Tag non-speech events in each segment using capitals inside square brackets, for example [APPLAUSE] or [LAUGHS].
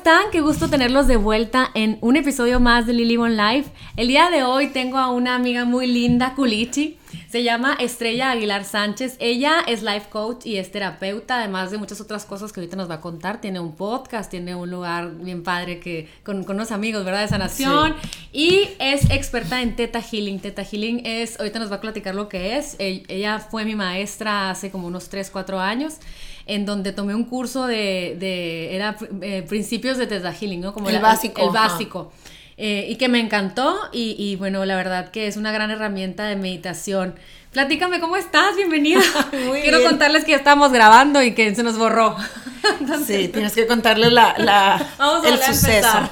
están? Qué gusto tenerlos de vuelta en un episodio más de Lily One Life. El día de hoy tengo a una amiga muy linda, Culichi. Se llama Estrella Aguilar Sánchez. Ella es life coach y es terapeuta, además de muchas otras cosas que ahorita nos va a contar. Tiene un podcast, tiene un lugar bien padre que con, con unos amigos, ¿verdad? De sanación. Y es experta en Teta Healing. Teta Healing es, ahorita nos va a platicar lo que es. E, ella fue mi maestra hace como unos 3, 4 años en donde tomé un curso de, de era eh, principios de Teta Healing, ¿no? Como el básico. El básico. Eh, y que me encantó y, y, bueno, la verdad que es una gran herramienta de meditación. Platícame, ¿cómo estás? Bienvenida. [LAUGHS] Quiero contarles que ya estamos grabando y que se nos borró. [LAUGHS] sí, tienes que contarles la, la [LAUGHS] el suceso.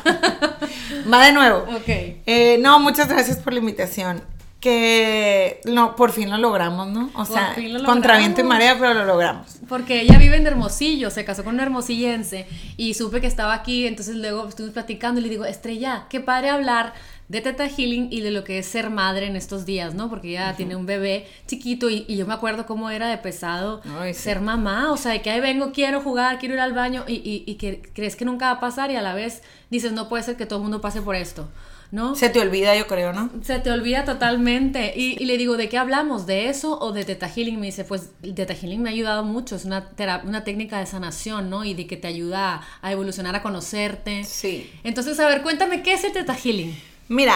Va de nuevo. Ok. Eh, no, muchas gracias por la invitación que no, por fin lo logramos, ¿no? O sea, contra viento y marea, pero lo logramos. Porque ella vive en Hermosillo, se casó con un hermosillense y supe que estaba aquí, entonces luego estuvimos platicando y le digo, Estrella, qué padre hablar de Teta Healing y de lo que es ser madre en estos días, ¿no? Porque ella tiene un bebé chiquito y, yo me acuerdo cómo era de pesado ser mamá, o sea, de que ahí vengo, quiero jugar, quiero ir al baño y, y que crees que nunca va a pasar y a la vez dices, no puede ser que todo el mundo pase por esto. ¿No? Se te olvida, yo creo, ¿no? Se te olvida totalmente. Y, le digo, ¿de qué hablamos? ¿De eso o de Teta Healing? Me dice, pues Teta Healing me ha ayudado mucho, es una, una técnica de sanación, ¿no? Y de que te ayuda a evolucionar, a conocerte. Sí. Entonces, a ver, cuéntame, ¿qué es el Teta Healing? Mira,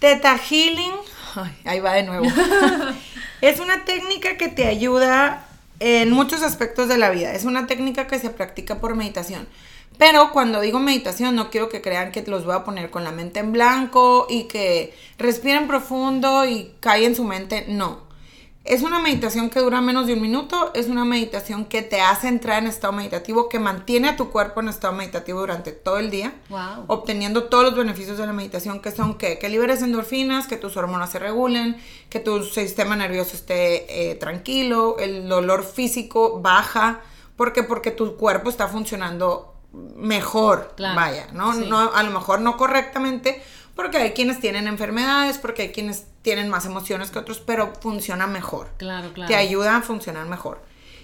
Teta Healing, ahí va de nuevo. [LAUGHS] es una técnica que te ayuda en muchos aspectos de la vida. Es una técnica que se practica por meditación. Pero cuando digo meditación no quiero que crean que los voy a poner con la mente en blanco y que respiren profundo y caen en su mente. No. Es una meditación que dura menos de un minuto, es una meditación que te hace entrar en estado meditativo, que mantiene a tu cuerpo en estado meditativo durante todo el día, obteniendo todos los beneficios de la meditación, que son que, que liberes endorfinas, que tus hormonas se regulen, que tu sistema nervioso esté eh, tranquilo, el dolor físico baja, porque porque tu cuerpo está funcionando mejor, vaya, ¿no? ¿no? A lo mejor no correctamente, porque hay quienes tienen enfermedades, porque hay quienes tienen más emociones que otros, pero funciona mejor. Claro, claro. Te ayuda a funcionar mejor.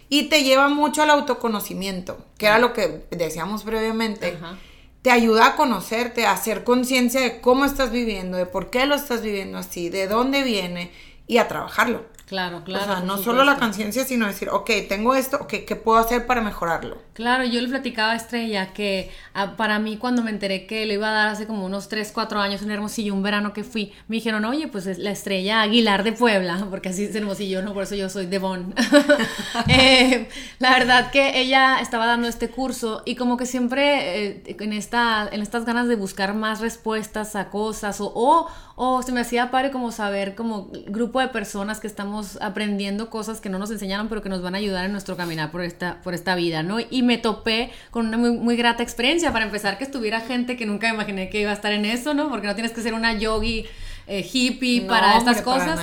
Y te lleva mucho al autoconocimiento, que era lo que decíamos previamente. Te ayuda a conocerte, a hacer conciencia de cómo estás viviendo, de por qué lo estás viviendo así, de dónde viene y a trabajarlo. Claro, claro. O sea, no solo la conciencia, sino decir, ok, tengo esto, okay, ¿qué puedo hacer para mejorarlo? Claro, yo le platicaba a Estrella que ah, para mí cuando me enteré que le iba a dar hace como unos 3, 4 años en Hermosillo, un verano que fui, me dijeron, oye, pues es la Estrella Aguilar de Puebla, [LAUGHS] porque así es Hermosillo, no, por eso yo soy de [LAUGHS] [LAUGHS] eh, la verdad que ella estaba dando este curso y como que siempre eh, en, esta, en estas ganas de buscar más respuestas a cosas o, o, o se me hacía padre como saber como grupo de personas que estamos aprendiendo cosas que no nos enseñaron, pero que nos van a ayudar en nuestro caminar por esta, por esta vida, ¿no? Y me topé con una muy, muy grata experiencia. Para empezar, que estuviera gente que nunca imaginé que iba a estar en eso, ¿no? Porque no tienes que ser una yogi eh, hippie para estas cosas.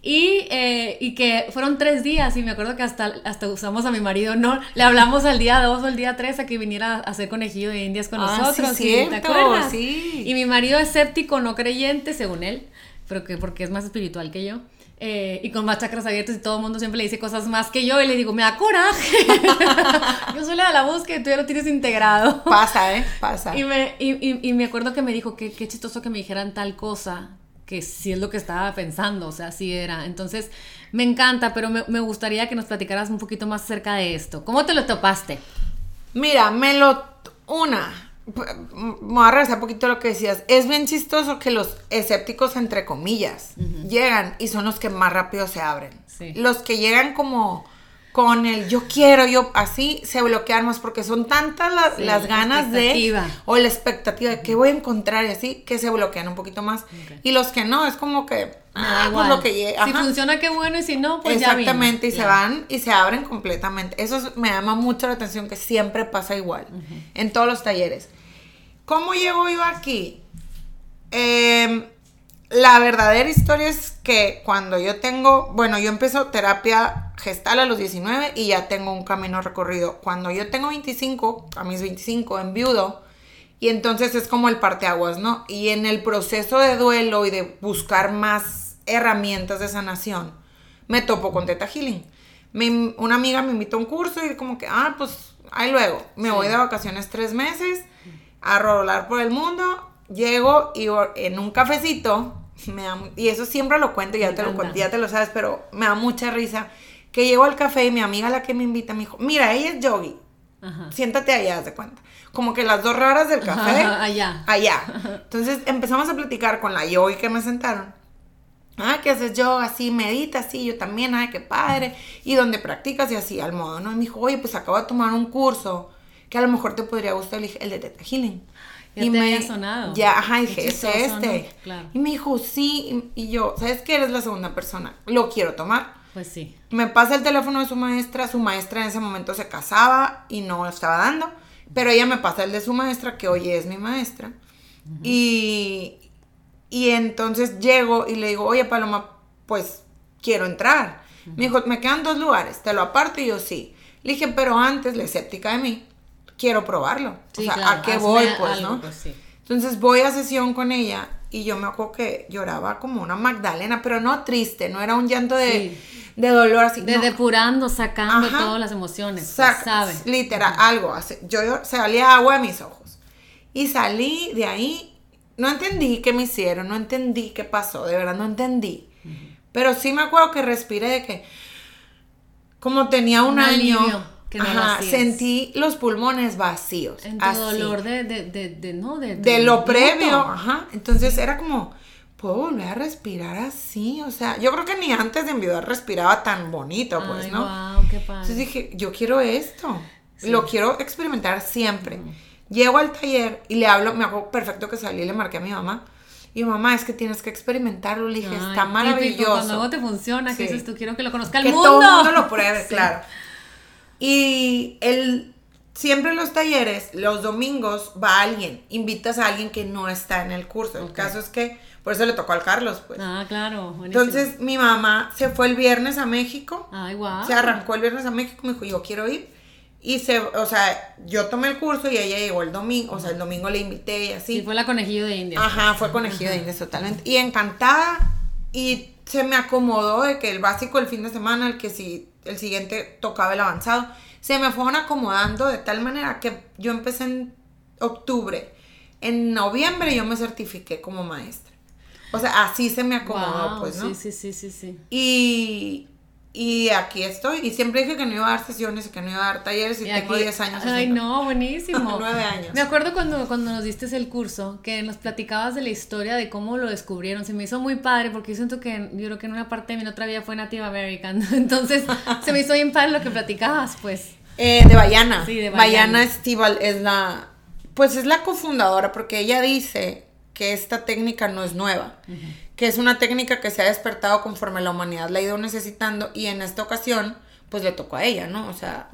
Y, eh, y, que fueron tres días y me acuerdo que hasta, hasta usamos a mi marido, ¿no? Le hablamos al día dos o el día tres a que viniera a hacer conejillo de indias con ah, nosotros. Sí, ¿Te acuerdas? Sí. Y mi marido es escéptico, no creyente, según él, pero que porque es más espiritual que yo. Eh, y con más chakras abiertos y todo el mundo siempre le dice cosas más que yo y le digo, me da coraje. [LAUGHS] yo soy la de la búsqueda y tú ya lo tienes integrado. Pasa, ¿eh? Pasa. Y me, y, y, me acuerdo que me dijo que qué chistoso que me dijeran tal cosa, que sí es lo que estaba pensando, o sea, sí era. Entonces, me encanta, pero me, me gustaría que nos platicaras un poquito más acerca de esto. ¿Cómo te lo topaste? Mira, me lo... Una, me voy a regresar un poquito a lo que decías. Es bien chistoso que los escépticos, entre comillas, llegan y son los que más rápido se abren. Los que llegan como con el yo quiero, yo así, se bloquean más porque son tantas las, ganas de o la expectativa de que voy a encontrar y así que se bloquean un poquito más. Y los que no, es como que ah, pues lo que llega. Si funciona qué bueno y si no, pues Exactamente, y se van y se abren completamente. Eso me llama mucho la atención que siempre pasa igual en todos los talleres. ¿Cómo llego yo aquí? Em, la verdadera historia es que cuando yo tengo, bueno, yo empiezo terapia gestal a los 19 y ya tengo un camino recorrido. Cuando yo tengo 25, a mis 25, en viudo, y entonces es como el parteaguas, ¿no? Y en el proceso de duelo y de buscar más herramientas de sanación, me topo con Teta Healing. una amiga me invitó a un curso y como que, ah, pues ahí luego, me voy de vacaciones tres meses a rolar por el mundo, llego y en un cafecito, me da y eso siempre lo cuento, ya Me te lo cuento, ya te lo sabes, pero me da mucha risa, que llego al café y mi amiga la que me invita me dijo, mira, ella es yogi, Ajá. siéntate allá, haz de cuenta. Como que las dos raras del café, Ajá, allá. allá. [LAUGHS] Entonces empezamos a platicar con la yogi que me sentaron. Ah, ¿qué haces yoga? Sí, meditas, sí, yo también, ay, qué padre. Y donde practicas y así, al modo, ¿no? Y me dijo, oye, pues acabo de tomar un curso que a lo mejor te podría gustar, el de Teta Healing. Ya te había sonado. Ya, ajá, dije, es este. ¿no? Claro. Y me dijo, sí, y y yo, ¿sabes qué? Eres la segunda persona, lo quiero tomar. Pues sí. Me pasa el teléfono de su maestra, su maestra en ese momento se casaba y no lo estaba dando, pero ella me pasa el de su maestra, que hoy es mi maestra. Y, y entonces llego y le digo, oye Paloma, pues quiero entrar. Me dijo, me quedan dos lugares, te lo aparto y yo sí. Le dije, pero antes, la escéptica de mí, quiero probarlo. Sí, o sea, claro, ¿a qué voy, pues, algo, no? pues, sí. Entonces voy a sesión con ella y yo me acuerdo que lloraba como una Magdalena, pero no triste, no era un llanto de, de dolor así. De no. depurando, sacando Ajá. todas las emociones. pues, Saca- sabe. Literal, algo. Yo, yo salía agua de mis ojos. Y salí de ahí. No entendí qué me hicieron, no entendí qué pasó, de verdad no entendí. Pero sí me acuerdo que respiré de que, como tenía un, Un año, alivio que no ajá, sentí los pulmones vacíos. En tu dolor de, de, de, de- no, de, de de lo previo, ajá. Entonces era como, puedo volver a respirar así, o sea, yo creo que ni antes de enviudar respiraba tan bonito, pues, Ay, ¿no? guau, qué padre. Entonces dije, yo quiero esto. Lo quiero experimentar siempre. Llego al taller y le hablo, me hago perfecto que salí y le marqué a mi mamá. Y mamá, es que tienes que experimentarlo. Le dije, Ay, está típico, maravilloso. Cuando algo te funciona, que Sí. dices tú, quiero que lo conozca el que mundo. todo el mundo lo pruebe, [LAUGHS] claro. Y el, siempre en los talleres, los domingos, va alguien. Invitas a alguien que no está en el curso. El caso es que, por eso le tocó al Carlos, pues. Ah, claro. buenísimo. Entonces, mi mamá se fue el viernes a México. Ay, guau. Se arrancó el viernes a México, me dijo, yo quiero ir. Y se, o sea, yo tomé el curso y ella llegó el domingo, o sea, el domingo le invité y así. Sí, fue la conejillo de India. Ajá, fue conejillo de indias totalmente. Y encantada. Y se me acomodó de que el básico el fin de semana, el que si el siguiente tocaba el avanzado, se me fueron acomodando de tal manera que yo empecé en octubre. En noviembre yo me certifiqué como maestra. O sea, así se me acomodó, pues, ¿no? Sí, sí, sí, sí, sí. Y, y aquí estoy. Y siempre dije que no iba a dar sesiones y que no iba a dar talleres y, tengo aquí- 10 años. Ay, haciendo. no, buenísimo. [LAUGHS] Nueve años. Me acuerdo cuando, cuando nos diste el curso, que nos platicabas de la historia de cómo lo descubrieron. Se me hizo muy padre porque yo siento que yo creo que en una parte de mi otra vida fue Native American. [LAUGHS] Entonces, se me hizo bien padre lo que platicabas, pues. Eh, de Bayana. Sí, de Bayana. Bayana. Estival es la, pues es la cofundadora porque ella dice que esta técnica no es nueva, que es una técnica que se ha despertado conforme la humanidad la ha ido necesitando y en esta ocasión pues le tocó a ella, ¿no? O sea,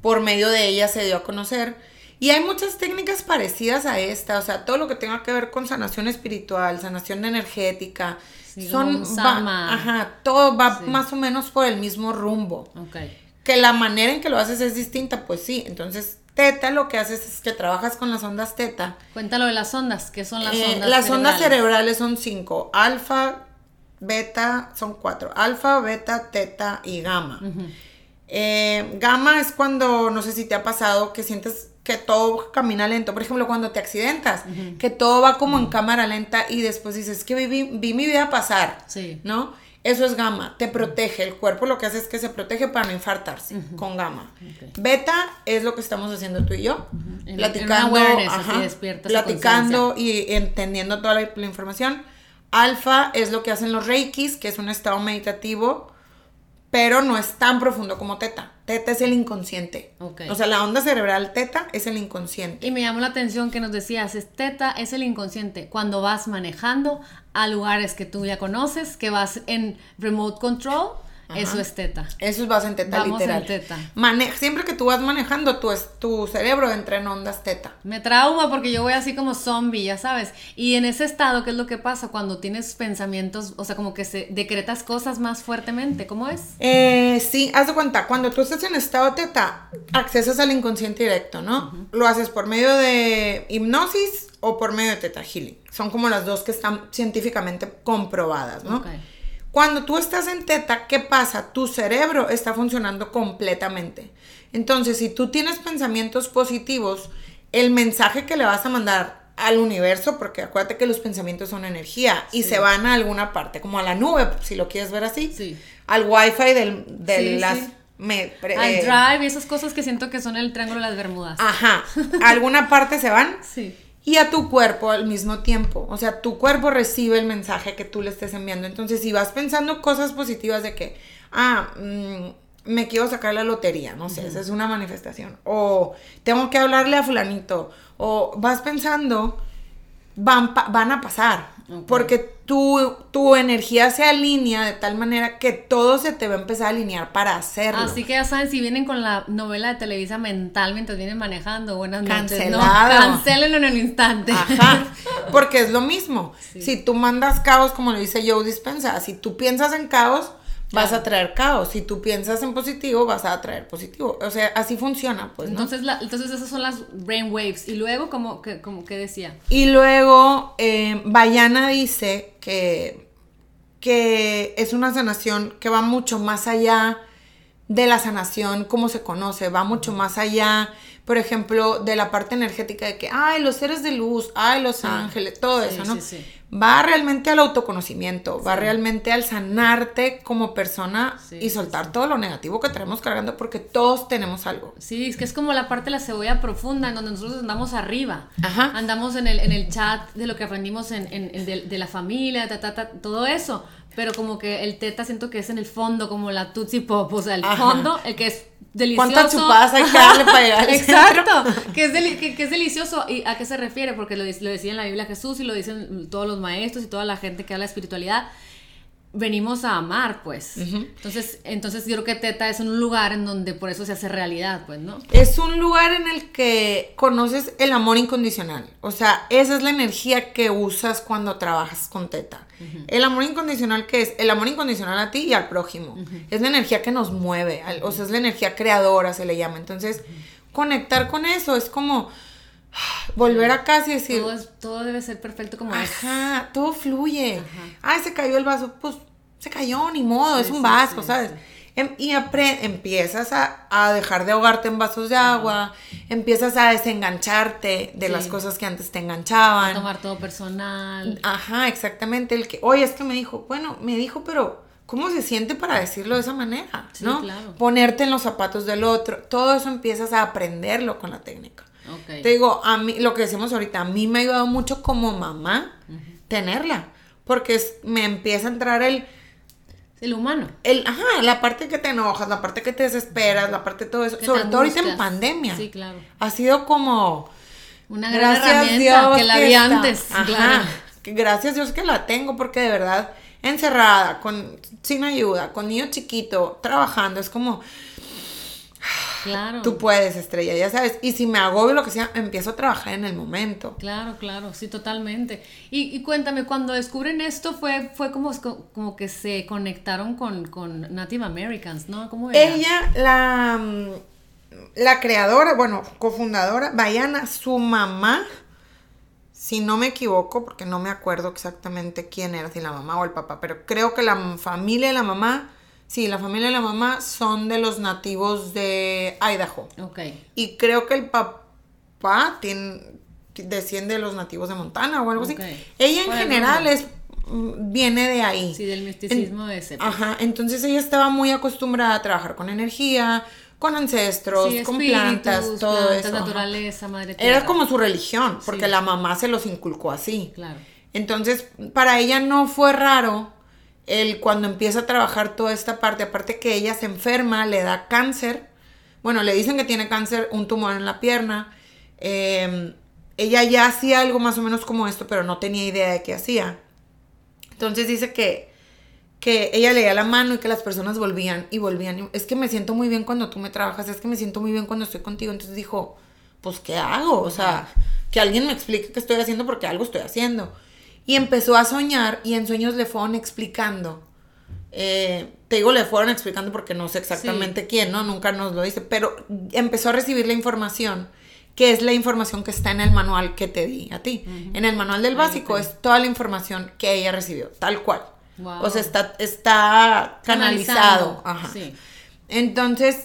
por medio de ella se dio a conocer. Y hay muchas técnicas parecidas a esta, o sea, todo lo que tenga que ver con sanación espiritual, sanación energética, Sí, son, va- ajá, todo va Sí. más o menos por el mismo rumbo. Ok. Que la manera en que lo haces es distinta, pues sí. Entonces, teta lo que haces es que trabajas con las ondas teta. Cuéntalo de las ondas. ¿Qué son las Eh, ondas? las ondas cerebrales? cerebrales son cinco. Alfa, beta, son cuatro. Alfa, beta, teta y gamma. Eh, gamma es cuando, no sé si te ha pasado, que sientes que todo camina lento. Por ejemplo, cuando te accidentas, que todo va como en cámara lenta y después dices, que vi, vi mi vida pasar. Sí. ¿No? Eso es gamma, te protege. El cuerpo lo que hace es que se protege para no infartarse con gamma. Beta es lo que estamos haciendo tú y yo. Platicando, ajá, platicando y entendiendo toda la, la información. Alfa es lo que hacen los reikis, que es un estado meditativo, pero no es tan profundo como teta. Teta es el inconsciente. O sea, la onda cerebral teta es el inconsciente. Y me llamó la atención que nos decías, es teta es el inconsciente. Cuando vas manejando a lugares que tú ya conoces, que vas en remote control, eso es teta. Eso es base en teta Vamos literal. en teta. Mane- siempre que tú vas manejando, tu, tu cerebro entra en ondas teta. Me trauma porque yo voy así como zombie, ya sabes. Y en ese estado, ¿qué es lo que pasa? Cuando tienes pensamientos, o sea, como que se decretas cosas más fuertemente. ¿Cómo es? Eh, sí, haz de cuenta, cuando tú estás en estado teta, accesas al inconsciente directo, ¿no? Lo haces por medio de hipnosis o por medio de teta healing. Son como las dos que están científicamente comprobadas, ¿no? Cuando tú estás en teta, ¿qué pasa? Tu cerebro está funcionando completamente. Entonces, si tú tienes pensamientos positivos, el mensaje que le vas a mandar al universo, porque acuérdate que los pensamientos son energía y se van a alguna parte, como a la nube, si lo quieres ver así, Sí. al wifi del, de Sí, las... me- pre- Al eh, drive y esas cosas que siento que son el triángulo de las Bermudas. Ajá, a [LAUGHS] alguna parte se van Sí. Y a tu cuerpo al mismo tiempo. O sea, tu cuerpo recibe el mensaje que tú le estés enviando. Entonces, si vas pensando cosas positivas de que, ah, mm, me quiero sacar la lotería, no sé, esa es una manifestación. O tengo que hablarle a fulanito. O vas pensando, van, pa- van a pasar. Porque tu, tu energía se alinea de tal manera que todo se te va a empezar a alinear para hacerlo. Así que ya saben, si vienen con la novela de Televisa mental mientras vienen manejando, buenas noches. No, Cancelado. cancélenlo en el instante. Ajá, [LAUGHS] porque es lo mismo. Sí. Si tú mandas caos, como lo dice Joe Dispensa, si tú piensas en caos, vas a traer caos. Si tú piensas en positivo, vas a traer positivo. O sea, así funciona, pues, ¿no? Entonces, la- entonces esas son las brain waves. Y luego, como que, como que decía. Y luego, eh, Bayana dice que, que es una sanación que va mucho más allá de la sanación, como se conoce, va mucho más allá, por ejemplo, de la parte energética de que, ay, los seres de luz, ay, los ángeles, todo Sí, eso, ¿no? sí, sí. Va realmente al autoconocimiento, va realmente al sanarte como persona Sí, y sí, soltar todo lo negativo que traemos cargando, porque todos tenemos algo. Sí, es que es como la parte de la cebolla profunda, en donde nosotros andamos arriba. Ajá. Andamos en el, en el chat de lo que aprendimos en, en- en de, de la familia, ta, ta, ta, todo eso. Pero como que el teta siento que es en el fondo, como la Tootsie Pop. O sea, el Ajá. fondo, el que es delicioso. ¿Cuántas chupadas hay que darle para llegar al [LAUGHS] Exacto, que es, deli- que, que es delicioso. ¿Y a qué se refiere? Porque lo, lo decía en la Biblia Jesús y lo dicen todos los maestros y toda la gente que habla de espiritualidad. Venimos a amar, pues. Entonces, entonces yo creo que Teta es un lugar en donde por eso se hace realidad, pues, ¿no? Es un lugar en el que conoces el amor incondicional. O sea, esa es la energía que usas cuando trabajas con Teta. El amor incondicional que es el amor incondicional a ti y al prójimo. Es la energía que nos mueve. O sea, es la energía creadora, se le llama. Entonces, conectar con eso es como volver a casa y decir, Todo, es- todo debe ser perfecto como es. Ajá, todo fluye. Ajá. Ay, se cayó el vaso, pues se cayó, ni modo, Sí, es un sí, vaso, sí, ¿sabes? Em- y empiezas a, a dejar de ahogarte en vasos de agua, empiezas a desengancharte de las cosas que antes te A enganchaban. tomar todo personal. Ajá, exactamente. El que, oye, es que me dijo, bueno, me dijo, pero ¿cómo se siente para decirlo de esa manera? Sí, ¿No? claro. Ponerte en los zapatos del otro. Todo eso empiezas a aprenderlo con la técnica. Ok. Te digo, a mí, lo que decimos ahorita, a mí me ha ayudado mucho como mamá tenerla. Porque es- me empieza a entrar el, El humano. el, ajá, la parte que te enojas, la parte que te desesperas, la parte de todo eso. Sobre todo ahorita en pandemia. Sí, claro. Ha sido como, Una gran herramienta Dios que la vi antes. Ajá, Claro. gracias Dios que la tengo porque de verdad encerrada, con, sin ayuda, con niño chiquito, trabajando, es como, Claro. tú puedes, estrella, ya sabes. Y si me agobio lo que sea, empiezo a trabajar en el momento. Claro, claro, sí, totalmente. Y, y cuéntame, cuando descubren esto fue, fue como, como que se conectaron con, con Native Americans, ¿no? ¿Cómo era? Ella, la, mm, la creadora, bueno, cofundadora, Bayana, su mamá, si no me equivoco, porque no me acuerdo exactamente quién era, si la mamá o el papá, pero creo que la familia de la mamá, sí, la familia de la mamá son de los nativos de Idaho. Ok. Y creo que el papá tiene, desciende de los nativos de Montana o algo así. Ella en general es mm, viene de ahí. Sí, del misticismo de ese. Ajá, entonces ella estaba muy acostumbrada a trabajar con energía, con ancestros, Sí, con plantas, todo plantas, eso. naturaleza, madre tierra. Era como su religión, porque Sí. la mamá se los inculcó así. Claro. Entonces, para ella no fue raro el cuando empieza a trabajar toda esta parte, aparte que ella se enferma, le da cáncer. Bueno, le dicen que tiene cáncer, un tumor en la pierna. Eh, ella ya hacía algo más o menos como esto, pero no tenía idea de qué hacía. Entonces dice que, que ella leía la mano y que las personas volvían y volvían. Es que me siento muy bien cuando tú me trabajas, es que me siento muy bien cuando estoy contigo. Entonces dijo, pues, ¿qué hago? O sea, que alguien me explique qué estoy haciendo porque algo estoy haciendo. Y empezó a soñar y en sueños le fueron explicando. Eh, te digo, le fueron explicando porque no sé exactamente quién, ¿no? Nunca nos lo dice, pero empezó a recibir la información, que es la información que está en el manual que te di a ti. En el manual del básico es toda la información que ella recibió, tal cual. Wow. O sea, está, está canalizado. Ajá. sí. Entonces,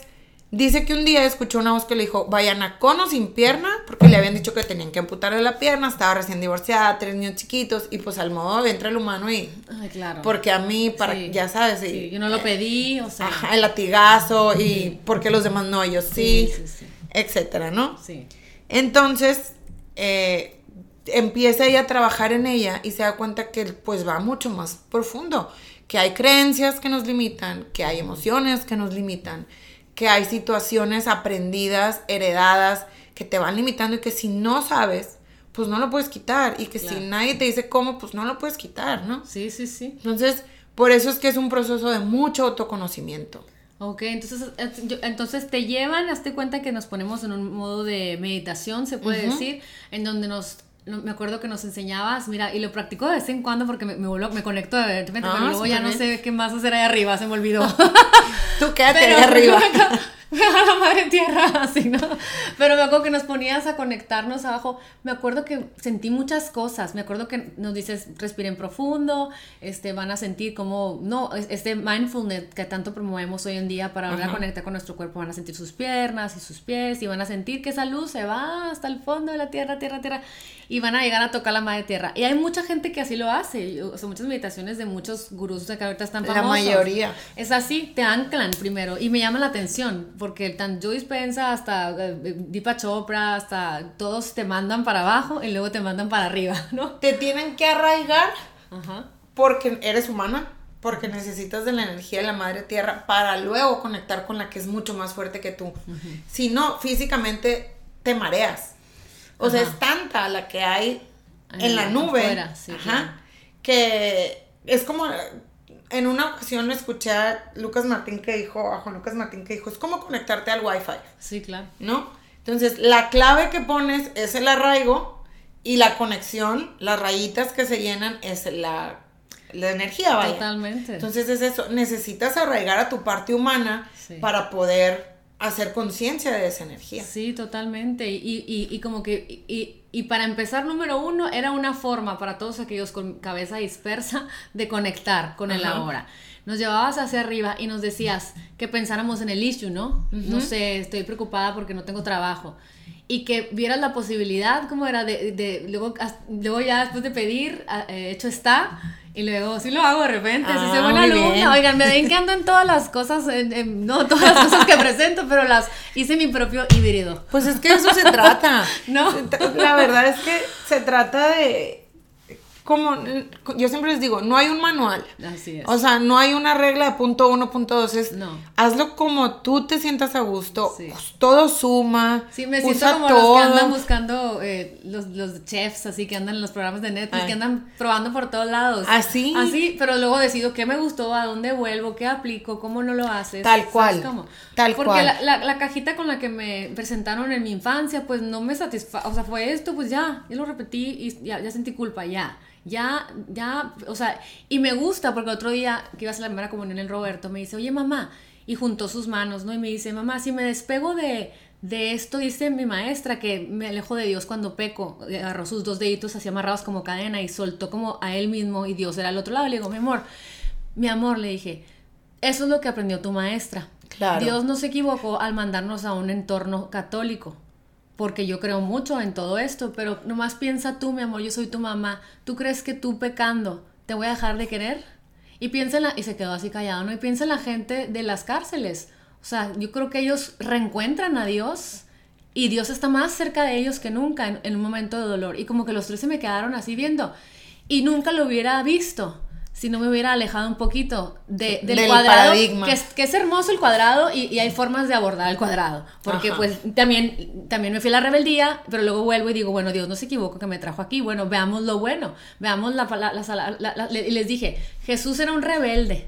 Dice que un día escuchó una voz que le dijo, vayan a cono sin pierna, porque le habían dicho que tenían que amputarle la pierna, estaba recién divorciada, tres niños chiquitos, y pues al modo entra el humano y... Ay, claro. Porque a mí, para, Sí. ya sabes, y, Sí, yo no lo pedí, o sea. ajá, el latigazo, y porque los demás no, ellos sí, Sí, sí, sí. etcétera, ¿no? Sí. Entonces, eh, empieza ella a trabajar en ella y se da cuenta que pues va mucho más profundo, que hay creencias que nos limitan, que hay emociones que nos limitan, que hay situaciones aprendidas, heredadas, que te van limitando y que si no sabes, pues no lo puedes quitar y que Claro. si nadie te dice cómo, pues no lo puedes quitar, ¿no? Sí, sí, sí. Entonces, por eso es que es un proceso de mucho autoconocimiento. Ok, entonces, entonces te llevan, hazte cuenta que nos ponemos en un modo de meditación, se puede decir, en donde nos, no- me acuerdo que nos enseñabas, mira, y lo practico de vez en cuando porque me, me, vuelvo- me conecto de repente, Ah, pero luego ya no sé qué más hacer ahí arriba, se me olvidó. [LAUGHS] Tú quédate Pero ahí [LAUGHS] arriba. Me [LAUGHS] a la madre tierra, [LAUGHS] así, ¿no? Pero me acuerdo que nos ponías a conectarnos abajo. Me acuerdo que sentí muchas cosas. Me acuerdo que nos dices, respiren profundo, este, van a sentir como, no, es- este mindfulness que tanto promovemos hoy en día para volver a Ajá. conectar con nuestro cuerpo, van a sentir sus piernas y sus pies y van a sentir que esa luz se va hasta el fondo de la tierra, tierra, tierra y van a llegar a tocar la madre tierra. Y hay mucha gente que así lo hace, o sea, muchas meditaciones de muchos gurús de que ahorita están La famosos. mayoría. Es así, te anclan primero y me llama la atención porque tan Joe Dispensa hasta eh, Deepak Chopra, hasta todos te mandan para abajo y luego te mandan para arriba, [LAUGHS] ¿no? Te tienen que arraigar Ajá. porque eres humana, porque necesitas de la energía de la madre tierra para luego conectar con la que es mucho más fuerte que tú. Si no, físicamente te mareas. O sea, es tanta la que hay en la nube, afuera, sí, ajá, claro. que es como en una ocasión escuché a Lucas Martín que dijo, a Juan Lucas Martín que dijo, es como conectarte al wifi. Sí, claro. ¿no? Entonces, la clave que pones es el arraigo y la conexión, las rayitas que se llenan es la, la energía, vaya. Totalmente. Entonces es eso, necesitas arraigar a tu parte humana Sí. para poder hacer conciencia de esa energía. Sí, totalmente. Y, y, y como que, y, y para empezar, número uno, era una forma para todos aquellos con cabeza dispersa de conectar con el ahora. Nos llevabas hacia arriba y nos decías que pensáramos en el issue, ¿no? No sé, estoy preocupada porque no tengo trabajo. Y que vieras la posibilidad, como era, de, de- luego, as- luego ya después de pedir, a- eh, hecho está, y luego sí lo hago de repente, Ah, soy buena muy bien. alumna, oigan, me ven que ando en todas las cosas, en- en- no todas las cosas que presento, pero las hice mi propio híbrido. Pues es que de eso se trata. [LAUGHS] ¿No? La verdad es que se trata de como yo siempre les digo, no hay un manual. Así es. O sea, no hay una regla de punto uno, punto dos. Es No. hazlo como tú te sientas a gusto. Sí. Pues, todo suma. Sí, me siento usa como los todo. que andan buscando, eh, los, los chefs, así que andan en los programas de Netflix, Ay. que andan probando por todos lados. Así. Así, pero luego decido qué me gustó, a dónde vuelvo, qué aplico, cómo no lo haces. Tal ¿sabes cual, cómo? tal Porque cual. La, la, la cajita con la que me presentaron en mi infancia, pues no me satisfa, o sea, fue esto, pues ya, yo lo repetí y ya, ya sentí culpa, ya. Ya, ya, o sea, y me gusta porque otro día que iba a hacer la primera comunión el Roberto me dice, oye mamá, y juntó sus manos, ¿no? Y me dice, mamá, si me despego de, de esto, dice mi maestra, que me alejo de Dios cuando peco, agarró sus dos deditos así amarrados como cadena y soltó como a él mismo y Dios era al otro lado. Le digo, mi amor, mi amor, le dije, eso es lo que aprendió tu maestra. Claro. Dios no se equivocó al mandarnos a un entorno católico, porque yo creo mucho en todo esto, pero nomás piensa tú, mi amor, yo soy tu mamá, ¿tú crees que tú pecando te voy a dejar de querer? Y piensa y se quedó así callado, ¿no? Y piensa en la gente de las cárceles. O sea, yo creo que ellos reencuentran a Dios y Dios está más cerca de ellos que nunca en, en un momento de dolor. Y como que los tres se me quedaron así viendo. Y nunca lo hubiera visto si no me hubiera alejado un poquito de- del, Del cuadrado, paradigma. que es, que es hermoso el cuadrado y, y hay formas de abordar el cuadrado. Porque Ajá. pues también, también me fui a la rebeldía, pero luego vuelvo y digo, bueno, Dios no se equivoca que me trajo aquí. Bueno, veamos lo bueno, veamos la... la- la- la- y les dije, Jesús era un rebelde.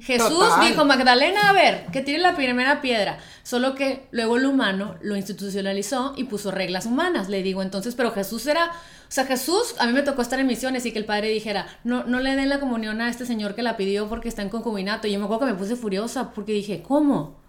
Jesús Total. dijo, Magdalena, a ver, que tire la primera piedra. Solo que luego el humano lo institucionalizó y puso reglas humanas. Le digo entonces, pero Jesús era, o sea, Jesús, a mí me tocó estar en misiones y que el padre dijera, no, no le den la comunión a este señor que la pidió porque está en concubinato. Y yo me acuerdo que me puse furiosa porque dije, ¿cómo?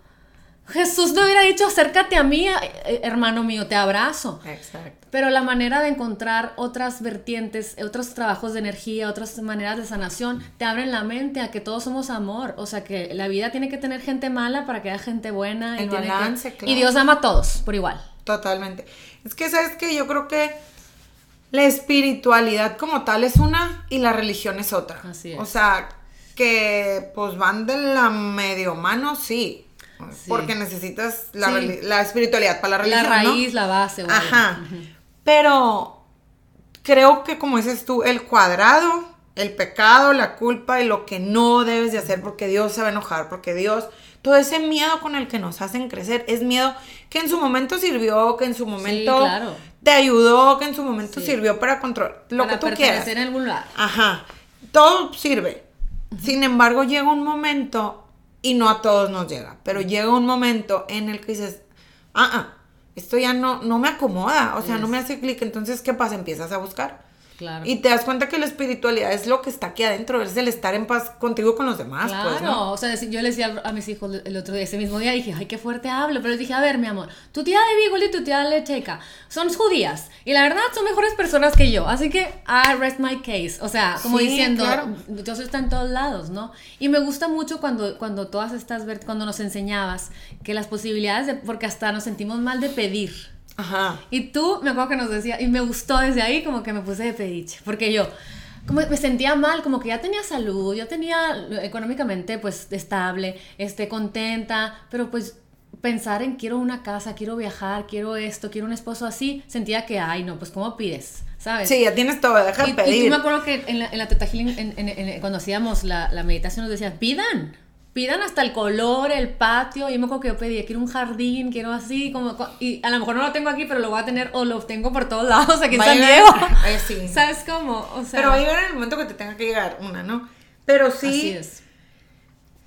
Jesús no hubiera dicho, acércate a mí, eh, hermano mío, te abrazo. Exacto. Pero la manera de encontrar otras vertientes, otros trabajos de energía, otras maneras de sanación, te abren la mente a que todos somos amor. O sea, que la vida tiene que tener gente mala para que haya gente buena. El y, tiene que- balance, claro. y Dios ama a todos, por igual. Totalmente. Es que, ¿sabes que Yo creo que la espiritualidad como tal es una y la religión es otra. Así es. O sea, que pues van de la medio mano, sí. Sí. Porque necesitas la, Sí. la espiritualidad para la La religión. ¿no? raíz, la base. Ajá. Pero creo que como dices tú, el cuadrado, el pecado, la culpa y lo que no debes de hacer porque Dios se va a enojar, porque Dios, todo ese miedo con el que nos hacen crecer, es miedo que en su momento sirvió, que en su momento claro. te ayudó, que en su momento Sí. sirvió para controlar lo Para que tú quieras. en algún lugar. Ajá. Todo sirve. Sin embargo, llega un momento, y no a todos nos llega, pero llega un momento en el que dices, ah, ah, esto ya no, no me acomoda, o sea, no me hace clic. Entonces, ¿qué pasa? Empiezas a buscar. Claro. Y te das cuenta que la espiritualidad es lo que está aquí adentro, es el estar en paz contigo con los demás. Claro, Pues, ¿no? o sea, yo le decía a mis hijos el otro día, ese mismo día, dije, ay, qué fuerte hablo, pero les dije, a ver, mi amor, tu tía de Beagle y tu tía de Checa son judías, y la verdad son mejores personas que yo, así que I rest my case, o sea, como Sí, diciendo, claro. Dios está en todos lados, ¿no? Y me gusta mucho cuando, cuando todas estas, cuando nos enseñabas que las posibilidades, de, porque hasta nos sentimos mal de pedir, Ajá. y tú, me acuerdo que nos decía, y me gustó desde ahí como que me puse de pediche, porque yo como me sentía mal, como que ya tenía salud, ya tenía económicamente pues estable, este, contenta, pero pues pensar en quiero una casa, quiero viajar, quiero esto, quiero un esposo así, sentía que, ay no, pues ¿cómo pides? ¿Sabes? Sí, ya tienes todo, deja Y, de y tú pedir. me acuerdo que en la, en la Teta Healing, en- en- cuando hacíamos la, la meditación, nos decían, pidan, pidan hasta el color, el patio. Yo me acuerdo que yo pedía, quiero un jardín, quiero así, como, co- y a lo mejor no lo tengo aquí, pero lo voy a tener, o lo tengo por todos lados aquí en San Diego. Eh, sí. ¿Sabes cómo? O sea, Pero va a llegar en el momento que te tenga que llegar una, ¿no? Pero sí, así es.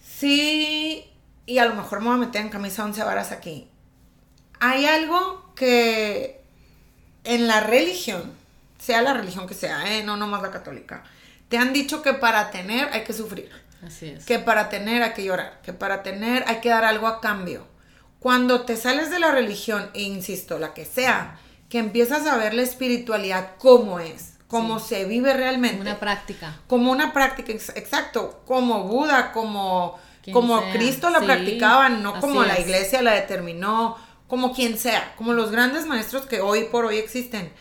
Sí, y a lo mejor me voy a meter en camisa once varas aquí. Hay algo que en la religión, sea la religión que sea, ¿eh? no nomás la católica, te han dicho que para tener hay que sufrir, Así es. que para tener hay que llorar, que para tener hay que dar algo a cambio. Cuando te sales de la religión, e insisto, la que sea, que empiezas a ver la espiritualidad como es, como se vive realmente Una práctica. como una práctica, ex- exacto, como Buda, como, Quien como sea, Cristo la sí, practicaban, no así como la es. iglesia la determinó, como quien sea, como los grandes maestros que hoy por hoy existen.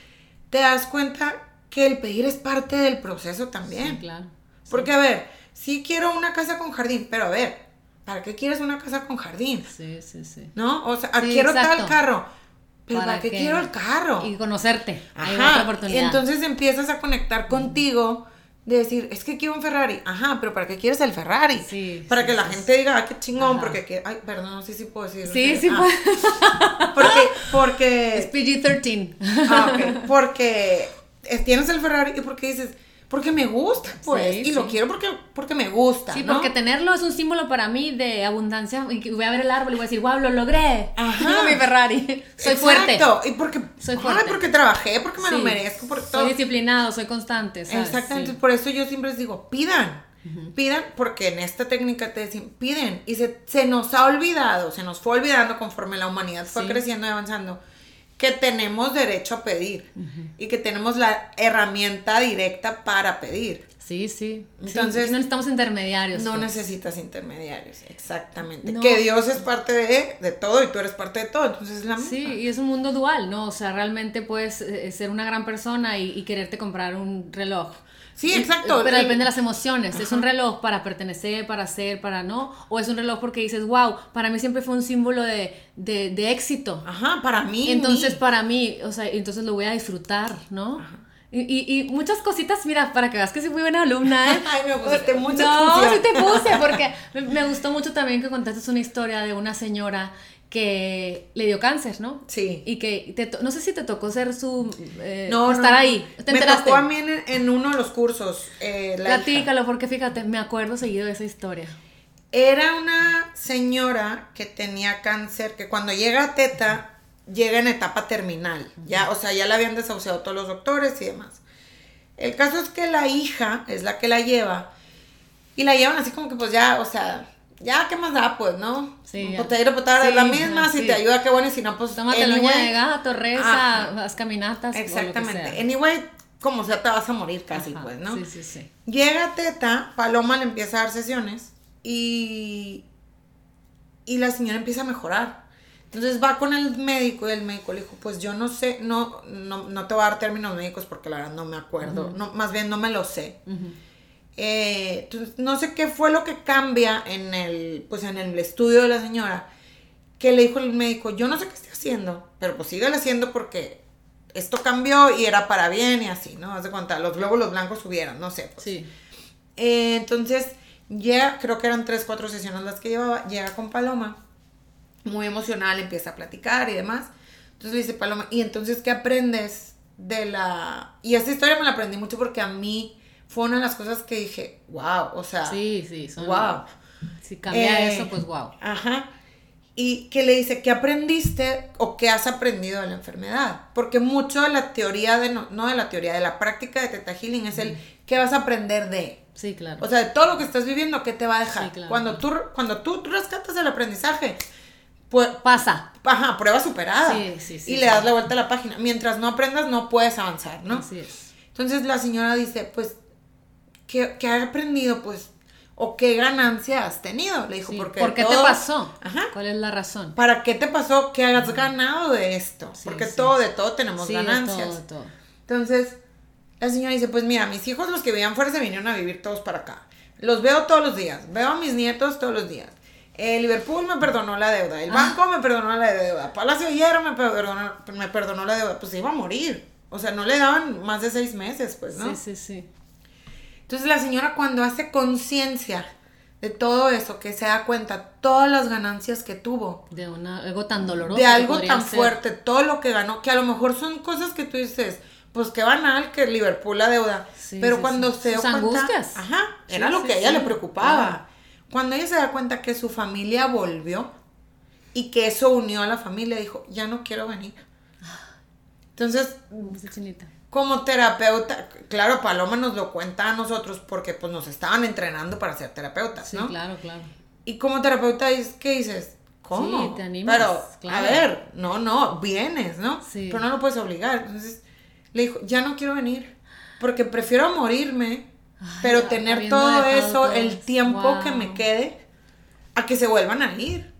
Te das cuenta que el pedir es parte del proceso también. Sí, claro. Porque, a ver, sí quiero una casa con jardín, pero a ver, ¿para qué quieres una casa con jardín? Sí, sí, sí. ¿No? O sea, Sí, quiero exacto. tal carro, pero ¿para, ¿Para qué qué? quiero el carro? Y conocerte. Hay Ajá. otra oportunidad. Y entonces empiezas a conectar contigo de decir, es que quiero un Ferrari. Ajá, pero ¿para qué quieres el Ferrari? Sí, Para sí, que la sí, gente diga, ah, qué chingón, Ajá. porque quiere... Ay, perdón, no sé si puedo decir. Sí, sí, ah, puede. [LAUGHS] Porque, Es porque... PG-13. ah, ok, porque eh, tienes el Ferrari y porque dices, porque me gusta, pues, Sí, y lo quiero porque, porque me gusta, Sí, ¿no? porque tenerlo es un símbolo para mí de abundancia. Y voy a ver el árbol y voy a decir, wow, lo logré. Ajá. Tengo mi Ferrari. [LAUGHS] Soy fuerte. Exacto, y porque... Soy Ay, fuerte. porque trabajé, porque me lo merezco, porque todo... Soy disciplinado, soy constante. ¿sabes? Exactamente, por eso yo siempre les digo, pidan, pidan, porque en esta técnica te decimos, piden, y se, se nos ha olvidado, se nos fue olvidando conforme la humanidad fue creciendo y avanzando, que tenemos derecho a pedir y que tenemos la herramienta directa para pedir. Sí, sí. Entonces- Sí, no necesitamos intermediarios. No pues. necesitas intermediarios, exactamente. No. Que Dios es parte de, de todo y tú eres parte de todo, entonces es la misma. Sí, y es un mundo dual, ¿no? O sea, realmente puedes eh, ser una gran persona y, y quererte comprar un reloj. Sí, exacto. Pero depende de las emociones. ¿Es un reloj para pertenecer, para ser, para no? ¿O es un reloj porque dices, wow, para mí siempre fue un símbolo de, de, de éxito? Ajá, para mí. Entonces, mí. para mí, o sea, entonces lo voy a disfrutar, ¿no? Y, y, y muchas cositas, mira, para que veas que soy muy buena alumna, ¿eh? [LAUGHS] Ay, me pusiste mucha No, sí te puse, porque [LAUGHS] me, me gustó mucho también que contaste una historia de una señora que le dio cáncer, ¿no? Sí. Y que, te no sé si te tocó ser su... eh, No, estar no, ahí. ¿Te Me enteraste? tocó a mí en, en uno de los cursos. eh, la hija. Platícalo, porque fíjate, me acuerdo seguido de esa historia. Era una señora que tenía cáncer, que cuando llega a teta, llega en etapa terminal. Ya, o sea, ya la habían desahuciado todos los doctores y demás. El caso es que la hija es la que la lleva. Y la llevan así como que pues ya, o sea, ya, ¿qué más da? Pues, ¿no? Sí, potero, potero, es la Sí, misma, ajá, si sí. te ayuda, qué bueno, y si no, pues. Tómate la anyway. de gato, reza, haz caminatas. o lo que Exactamente. sea. Anyway, como sea, te vas a morir casi, Ajá, pues, ¿no? Sí, sí, sí. Llega Teta, Paloma le empieza a dar sesiones y, y la señora empieza a mejorar. Entonces va con el médico y el médico le dijo, pues yo no sé, no, no, no te voy a dar términos médicos porque la verdad no me acuerdo, no, más bien no me lo sé. Ujú. Eh, no sé qué fue lo que cambia en el, pues en el estudio de la señora, que le dijo el médico, yo no sé qué estoy haciendo, pero pues síguele haciendo porque esto cambió y era para bien y así, ¿no? Haz de cuenta, los glóbulos blancos subieron, no sé. pues. Sí. Eh, entonces, llega, creo que eran tres, cuatro sesiones las que llevaba, llega con Paloma, muy emocional, empieza a platicar y demás. Entonces le dice Paloma, ¿y entonces qué aprendes de la...? Y esta historia me la aprendí mucho porque a mí fue una de las cosas que dije, wow, o sea, Sí, sí. son- wow. Si cambia Eh, eso, pues wow. Ajá. Y que le dice, ¿qué aprendiste o qué has aprendido de la enfermedad? Porque mucho de la teoría, de no, no de la teoría, de la práctica de Teta Healing es el, ¿qué vas a aprender de? Sí, claro. O sea, de todo lo que estás viviendo, ¿qué te va a dejar? Sí, claro. Cuando tú, cuando tú rescatas el aprendizaje, pues, Pasa. ajá, prueba superada. Sí, sí, sí, y le das la vuelta a la página. Mientras no aprendas, no puedes avanzar, ¿no? Así es. Entonces la señora dice, pues, ¿qué, qué has aprendido? Pues, ¿o qué ganancia has tenido? Le dijo, Sí, porque ¿Por qué te todo- pasó? Ajá. ¿Cuál es la razón? ¿Para qué te pasó? ¿Qué has ganado de esto? Sí, porque sí. todo, de todo tenemos Sí, de ganancias. todo, de todo. Entonces, la señora dice, pues mira, mis hijos los que vivían fuera se vinieron a vivir todos para acá. Los veo todos los días, veo a mis nietos todos los días. Eh, Liverpool me perdonó la deuda, el banco me perdonó la deuda, Palacio Hierro me perdonó, me perdonó la deuda, pues se iba a morir. O sea, no le daban más de seis meses, pues, ¿no? Sí, sí, sí. Entonces la señora cuando hace conciencia de todo eso, que se da cuenta todas las ganancias que tuvo, De una, algo tan doloroso. de algo tan ser. fuerte, todo lo que ganó, que a lo mejor son cosas que tú dices, pues qué banal que Liverpool la deuda, Sí, pero sí, cuando sí. se dio cuenta, angustias. ajá, era lo que a ella le preocupaba. Cuando ella se da cuenta que su familia volvió y que eso unió a la familia, dijo, ya no quiero venir. Entonces, Esa chinita. Como terapeuta, claro, Paloma nos lo cuenta a nosotros porque pues nos estaban entrenando para ser terapeutas, Sí, ¿no? claro, claro. Y como terapeuta, ¿qué dices? ¿Cómo? Sí, te animas, Pero, claro. a ver, no, no, vienes, ¿no? Sí. Pero no lo puedes obligar. Entonces, le dijo, ya no quiero venir, porque prefiero morirme, Ay, pero tener todo eso, todo el tiempo que me quede, a que se vuelvan a ir.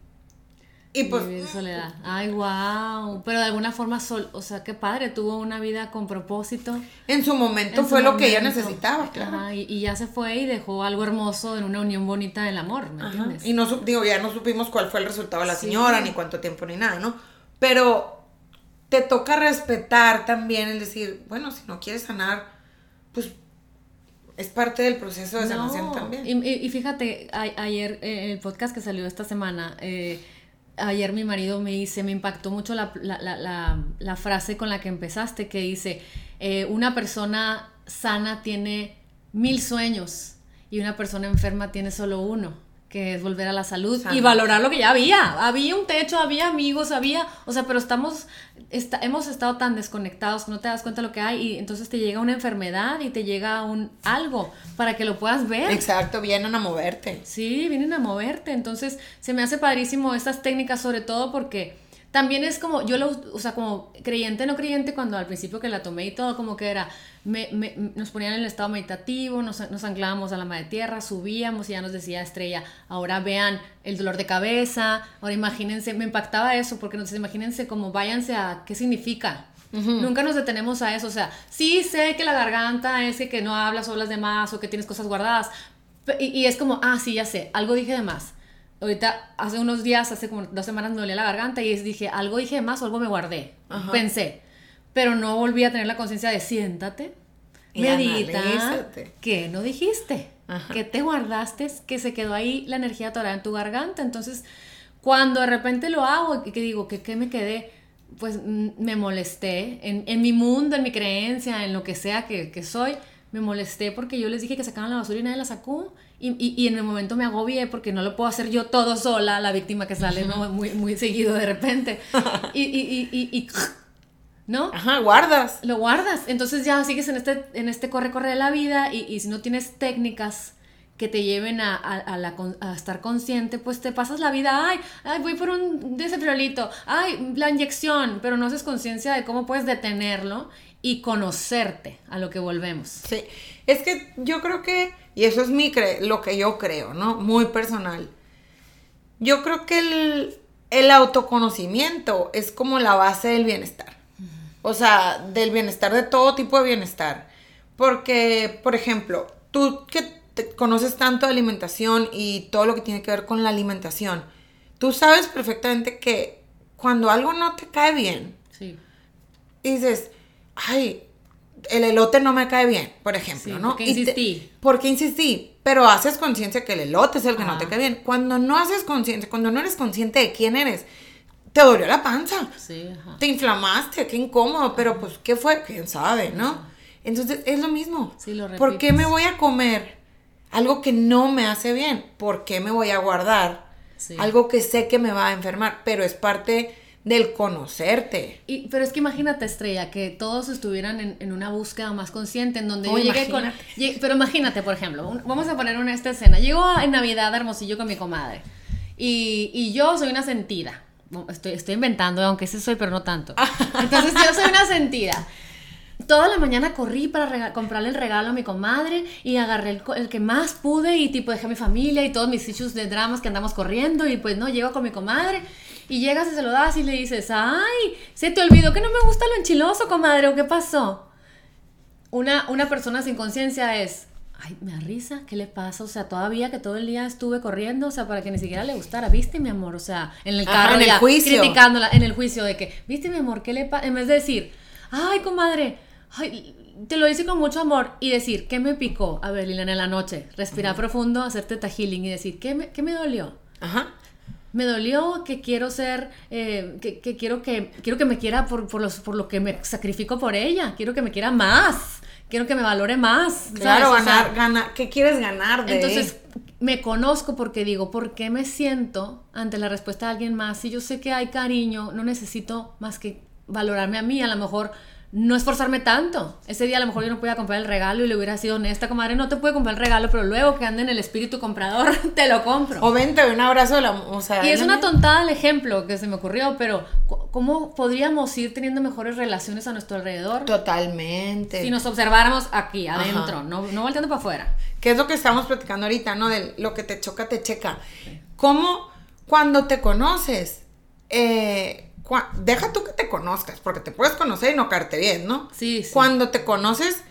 Y pues, Vivir soledad. Ay, wow. Pero de alguna forma, sol, o sea, qué padre, tuvo una vida con propósito. en su momento En su fue lo que ella necesitaba, claro. Ajá, y, y ya se fue y dejó algo hermoso en una unión bonita del amor, ¿me Ajá. entiendes? Y no digo, ya no supimos cuál fue el resultado de la Sí. señora, ni cuánto tiempo, ni nada, ¿no? Pero te toca respetar también el decir, bueno, si no quieres sanar, pues es parte del proceso de sanación No, también. Y, fíjate, a- ayer, eh, el podcast que salió esta semana, eh, ayer mi marido me dice, me impactó mucho la, la- la- la- frase con la que empezaste, que dice, eh, una persona sana tiene mil sueños y una persona enferma tiene solo uno que es volver a la salud Sana. y valorar lo que ya había. Había un techo, había amigos, había, o sea, pero estamos, está- hemos estado tan desconectados que no te das cuenta de lo que hay y entonces te llega una enfermedad y te llega un algo para que lo puedas ver. Exacto, vienen a moverte. Sí, vienen a moverte. Entonces, se me hace padrísimo estas técnicas, sobre todo porque también es como, yo lo, o sea, como creyente, no creyente, cuando al principio que la tomé y todo, como que era, me, me- nos ponían en el estado meditativo, nos, nos anclábamos a la madre tierra, subíamos y ya nos decía Estrella, ahora vean el dolor de cabeza, ahora imagínense, me impactaba eso, porque nos imagínense como váyanse a qué significa. Nunca nos detenemos a eso, o sea, sí sé que la garganta es que, que no hablas o hablas de más o que tienes cosas guardadas, y, y es como, ah, sí, ya sé, algo dije de más. Ahorita, hace unos días, hace como dos semanas me dolía la garganta y dije, algo dije más o algo me guardé. Ajá. Pensé. Pero no volví a tener la conciencia de siéntate, Y medita, analízate. ¿qué no dijiste? Ajá. ¿Qué te guardaste? Que se quedó ahí la energía atorada en tu garganta. Entonces, cuando de repente lo hago y que digo, que qué me quedé? Pues mm, me molesté en, en mi mundo, en mi creencia, en lo que sea que, que soy. Me molesté porque yo les dije que sacaban la basura y nadie la sacó. Y, y, y en el momento me agobié porque no lo puedo hacer yo todo sola, la víctima que sale ¿no? muy, muy seguido de repente. [LAUGHS] Y, y, y, y, y- ¿no? Ajá, guardas. Lo guardas. Entonces ya sigues en este, en este corre-corre de la vida y, y si no tienes técnicas que te lleven a, a, la, a, estar consciente, pues te pasas la vida, ay, ay voy por un desepriolito, ay, la inyección, pero no haces conciencia de cómo puedes detenerlo y conocerte a lo que volvemos. Sí, es que yo creo que, y eso es mi lo que yo creo, ¿no? Muy personal. Yo creo que el, el autoconocimiento es como la base del bienestar. O sea, del bienestar de todo tipo de bienestar. Porque, por ejemplo, tú que conoces tanto de alimentación y todo lo que tiene que ver con la alimentación, tú sabes perfectamente que cuando algo no te cae bien, sí. dices, ay, el elote no me cae bien, por ejemplo, ¿no? Porque insistí. porque insistí. Pero haces conciencia que el elote es el que no te cae bien. Cuando no haces conciencia, cuando no eres consciente de quién eres, te dolió la panza. Sí, ajá. Te inflamaste, qué incómodo, pero pues, ¿qué fue? ¿Quién sabe, no? Entonces, es lo mismo. Sí, lo ¿Por qué me voy a comer algo que no me hace bien? ¿Por qué me voy a guardar algo que sé que me va a enfermar? Pero es parte del conocerte. Y, pero es que imagínate, Estrella, que todos estuvieran en, una búsqueda más consciente, en donde yo llegué con... pero imagínate, por ejemplo, vamos a poner una esta escena. Llego en Navidad a Hermosillo con mi comadre. Y, y yo soy una sentida. Estoy, estoy inventando, aunque sí soy, pero no tanto. [LAUGHS] Entonces yo soy una sentida. Toda la mañana corrí para comprarle el regalo a mi comadre y agarré el, el, que más pude y tipo dejé a mi familia y todos mis issues de dramas que andamos corriendo y pues no, llego con mi comadre y llegas y se lo das y le dices, ay, se te olvidó que no me gusta lo enchiloso, comadre, ¿o qué pasó? Una, una persona sin conciencia es, ay, me da risa, ¿qué le pasa? O sea, todavía que todo el día estuve corriendo, o sea, para que ni siquiera le gustara, ¿viste, mi amor? O sea, en el carro, en el juicio. criticándola, en el juicio de que, ¿viste, mi amor? ¿Qué le pasa? En vez de decir, ay, comadre, ay, te lo dice con mucho amor y decir, ¿qué me picó? A ver, Liliana, en la noche, respirar profundo, hacerte healing y decir, ¿qué me, qué me dolió? Ajá me dolió, que quiero ser, eh, que, quiero que quiero que me quiera por, por, los, por lo que me sacrifico por ella, quiero que me quiera más, quiero que me valore más. Claro, ganar, ganar, ¿qué quieres ganar de Entonces, me conozco porque digo, ¿por qué me siento ante la respuesta de alguien más? Si yo sé que hay cariño, no necesito más que valorarme a mí, a lo mejor no esforzarme tanto. Ese día a lo mejor yo no podía comprar el regalo y le hubiera sido honesta, comadre, no te puedo comprar el regalo, pero luego que ande en el espíritu comprador, [LAUGHS] te lo compro. O vente, un abrazo, la, o sea... Y es una tontada el ejemplo que se me ocurrió, pero ¿cómo podríamos ir teniendo mejores relaciones a nuestro alrededor? Totalmente. Si nos observáramos aquí, adentro, no, no volteando para afuera. ¿Qué es lo que estamos platicando ahorita, no? De lo que te choca, te checa. ¿Cómo cuando te conoces... Eh, deja tú que te conozcas, porque te puedes conocer y no caerte bien, ¿no? Sí, sí. Cuando te conoces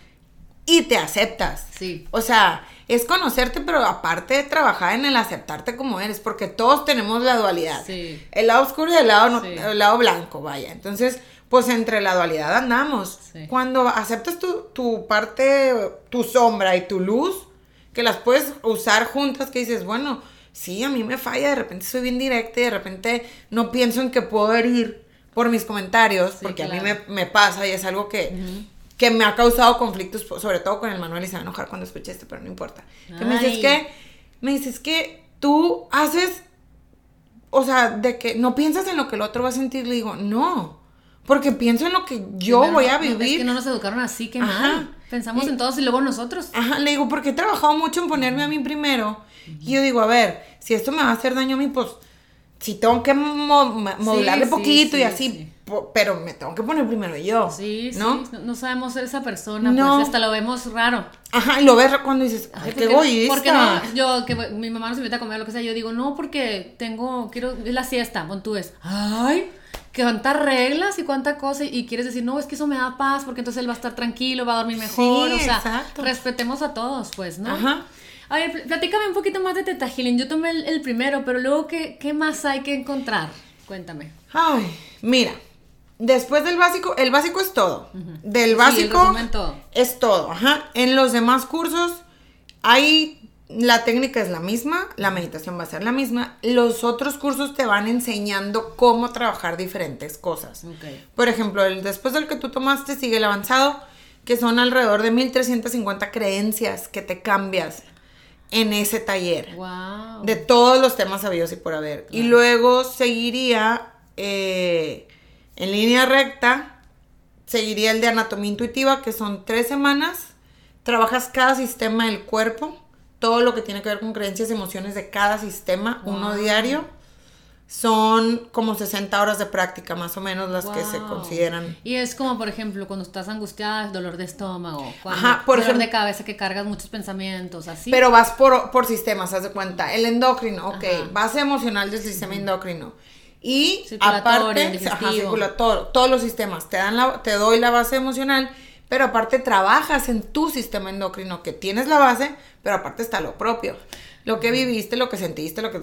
y te aceptas. Sí. O sea, es conocerte, pero aparte de trabajar en el aceptarte como eres, porque todos tenemos la dualidad. Sí. El lado oscuro y el lado, el lado blanco, vaya. Entonces, pues entre la dualidad andamos. Sí. Cuando aceptas tu, tu parte, tu sombra y tu luz, que las puedes usar juntas, que dices, bueno, sí, a mí me falla, de repente soy bien directa y de repente no pienso en que puedo herir por mis comentarios, porque a mí me, pasa y es algo que, que me ha causado conflictos, sobre todo con el Manuel y se va a enojar cuando escuche esto, pero no importa. Que me dices que, me dices que tú haces, o sea, de que no piensas en lo que el otro va a sentir, le digo, no. Porque pienso en lo que yo voy a vivir. es que no nos educaron así, mal. Pensamos en todos y luego nosotros. Ajá, le digo, porque he trabajado mucho en ponerme a mí primero. Y yo digo, a ver, si esto me va a hacer daño a mí, pues si tengo que modularle poquito y así, pero me tengo que poner primero yo. Sí, ¿no? sí, no sabemos ser esa persona, no. pues hasta lo vemos raro. Ajá, y lo ves cuando dices, ay, qué egoísta. Porque no, yo, que mi mamá no se invita a comer lo que sea, yo digo, no, porque tengo, quiero, es la siesta, pon tú es, ay, cuántas reglas y cuánta cosa, y quieres decir, no, es que eso me da paz, porque entonces él va a estar tranquilo, va a dormir mejor, o sea, exacto. respetemos a todos, pues, ¿no? Ajá. A ver, platícame un poquito más de Teta Healing. Yo tomé el, primero, pero luego, ¿qué, ¿qué, más hay que encontrar? Cuéntame. Ay, mira. Después del básico, el básico es todo. Del básico es todo. Ajá. En los demás cursos hay la técnica es la misma, la meditación va a ser la misma. Los otros cursos te van enseñando cómo trabajar diferentes cosas. Por ejemplo, el, después del que tú tomaste sigue el avanzado, que son alrededor de 1350 creencias que te cambias en ese taller. Wow. De todos los temas sabidos y por haber. Y luego seguiría eh, en línea recta, seguiría el de anatomía intuitiva, que son tres semanas. Trabajas cada sistema del cuerpo todo lo que tiene que ver con creencias y emociones de cada sistema, uno diario. Son como 60 horas de práctica, más o menos, las que se consideran. Y es como, por ejemplo, cuando estás angustiada, el dolor de estómago. Cuando, Ajá, por dolor ejemplo- de cabeza que cargas muchos pensamientos, así. Pero vas por, por sistemas, haz de cuenta. El endocrino, ok, Ajá. base emocional del sistema endocrino. Y Circulatorio, aparte, ajá, circulatorio, todos los sistemas. Te, dan la, te doy la base emocional, pero aparte trabajas en tu sistema endocrino, que tienes la base, pero aparte está lo propio. Lo que viviste, lo que sentiste, lo que...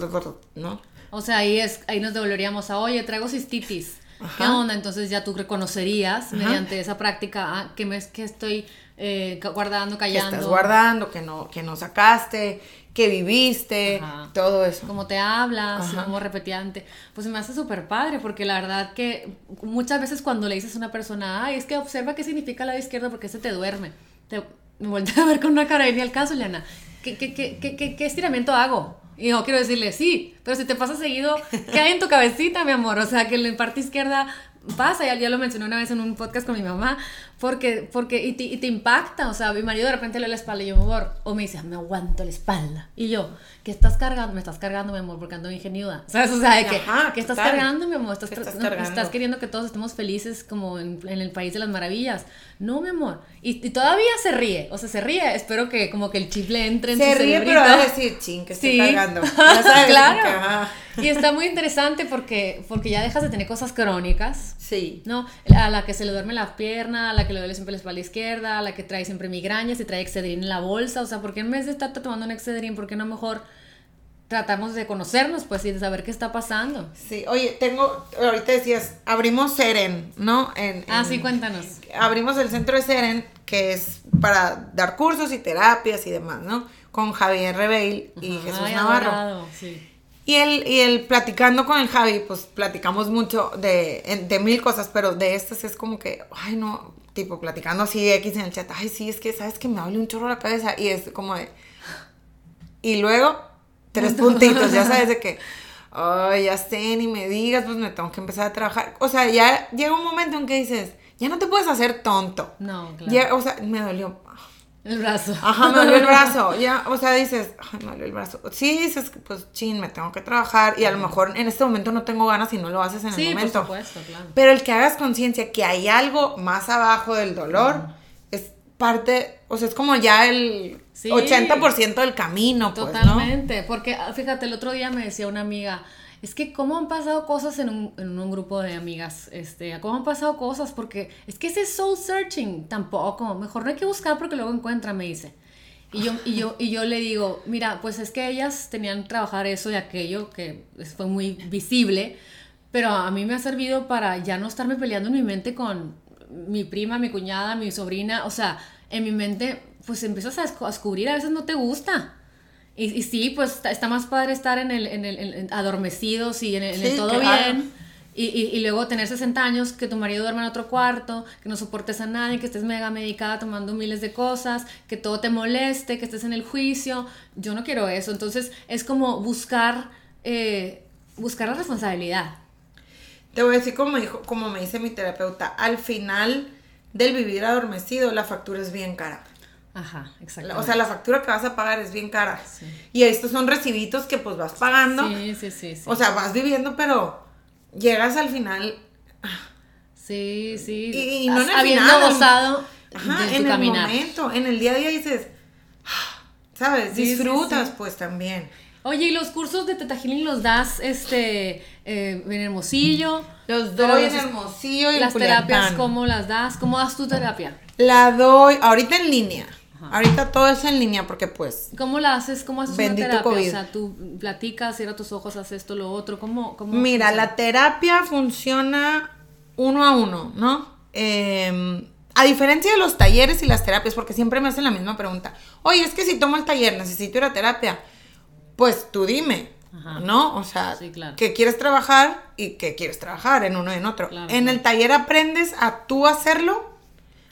¿No? O sea, ahí, es, ahí nos devolveríamos a, oye, traigo cistitis. ¿Qué onda? Entonces ya tú reconocerías mediante esa práctica ah, que, me, que estoy eh, guardando, Que callando. estás guardando, que no, que no sacaste, que viviste, Ajá. todo eso. cómo te hablas, Ajá. cómo repetidamente. Pues se me hace súper padre, porque la verdad que muchas veces cuando le dices a una persona, ay, es que observa qué significa el lado izquierdo porque se te duerme. Te, me volteé a ver con una cara de ni al caso, Liana. ¿Qué, qué, qué, qué, qué, estiramiento hago? Y yo quiero decirle, sí, pero si te pasa seguido, ¿qué hay en tu cabecita, mi amor? O sea, que en la parte izquierda pasa, ya, ya lo mencioné una vez en un podcast con mi mamá, porque, porque y te, y te impacta, o sea, mi marido de repente le da la espalda y yo, mi amor, o me dice, me aguanto la espalda, y yo, ¿qué estás cargando? Me estás cargando, mi amor, porque ando ingeniosa, [LAUGHS] ¿sabes? O sea, de que, Ajá, ¿qué estás cargando, mi amor? Estás, ¿Qué tra- estás no, cargando? estás queriendo que todos estemos felices como en, en el país de las maravillas. No, mi amor. Y, y todavía se ríe, o sea, se ríe, espero que como que el chip le entre en Se su ríe, cerebrito. pero va a decir, ching, que estoy Sí. cargando. [LAUGHS] Ya sabes, claro. que. Y está muy interesante porque, porque ya dejas de tener cosas crónicas. Sí. ¿no? A la que se le duerme la pierna, a la que le duele siempre la espalda izquierda, la que trae siempre migrañas y trae Excedrin en la bolsa. O sea, ¿por qué en vez de estar tomando un Excedrin, por qué no mejor tratamos de conocernos, pues, y de saber qué está pasando? Sí, oye, tengo, ahorita decías, abrimos Seren, ¿no? En, Ah, sí, cuéntanos. Abrimos el centro de Seren, que es para dar cursos y terapias y demás, ¿no? Con Javier Rebeil y Jesús Ay, Navarro. adorado, sí. Y él, y él platicando con el Javi, pues platicamos mucho de, de mil cosas, pero de estas es como que, ay no, tipo platicando así X en el chat, ay sí, es que sabes que me duele un chorro la cabeza y es como de... Y luego, tres [LAUGHS] puntitos, ya sabes de que, ay, ya sé, ni me digas, pues me tengo que empezar a trabajar. O sea, ya llega un momento en que dices, ya no te puedes hacer tonto. No, claro. Ya, o sea, me dolió. El brazo. Ajá, me dolió el [LAUGHS] brazo. Ya, o sea, dices, ay, me dolió el brazo. Sí, dices, pues, chin, me tengo que trabajar. Y a lo mejor en este momento no tengo ganas y no lo haces en Sí, el por momento. supuesto, claro. Pero el que hagas conciencia que hay algo más abajo del dolor es parte, o sea, es como ya el Sí. 80% del camino, pues, ¿no? Totalmente, porque ah, fíjate, el otro día me decía una amiga, es que cómo han pasado cosas en un, en un grupo de amigas, este, cómo han pasado cosas, porque es que ese soul searching tampoco, mejor no hay que buscar porque luego encuentran, me dice. Y yo, y, yo, y yo le digo, mira, pues es que ellas tenían que trabajar eso y aquello, que fue muy visible, pero a mí me ha servido para ya no estarme peleando en mi mente con mi prima, mi cuñada, mi sobrina, o sea, en mi mente, pues empiezas a descubrir, a veces no te gusta. Y, y sí, pues está, está más padre estar en el, en el, en- adormecidos y en el, en el Sí, todo claro. bien. Y, y- y luego tener 60 años, que tu marido duerma en otro cuarto, que no soportes a nadie, que estés mega medicada tomando miles de cosas, que todo te moleste, que estés en el juicio. Yo no quiero eso. Entonces es como buscar, eh, buscar la responsabilidad. Te voy a decir como dijo, como me dice mi terapeuta, al final del vivir adormecido, la factura es bien cara. Ajá, exacto. O sea, la factura que vas a pagar es bien cara. Sí. Y estos son recibitos que pues vas pagando. Sí, sí, sí. Sí, O sea, vas viviendo, pero llegas al final. sí. sí. Y- y no en el Habiendo final, gozado Ajá, de en el momento, en el día a día dices, ¿sabes? Sí, sí, Disfrutas pues también. Oye, ¿y los cursos de Teta Healing los das este, eh, en Hermosillo? Los doy en Hermosillo y Las terapias. ¿cómo las das? ¿Cómo das tu terapia? La doy ahorita en línea. Ahorita todo es en línea porque pues ¿Cómo la haces? ¿Cómo haces una terapia? COVID. O sea, tú platicas, cierra tus ojos, haces esto, lo otro. ¿Cómo? cómo Mira, funciona? la terapia funciona uno a uno, ¿no? Eh, a diferencia de los talleres y las terapias, porque siempre me hacen la misma pregunta. Oye, es que si tomo el taller, necesito ir a terapia. Pues tú dime, Ajá. ¿no? O sea, Sí, claro. que quieres trabajar y que quieres trabajar en uno y en otro. Claro, en claro. el taller aprendes a tú hacerlo,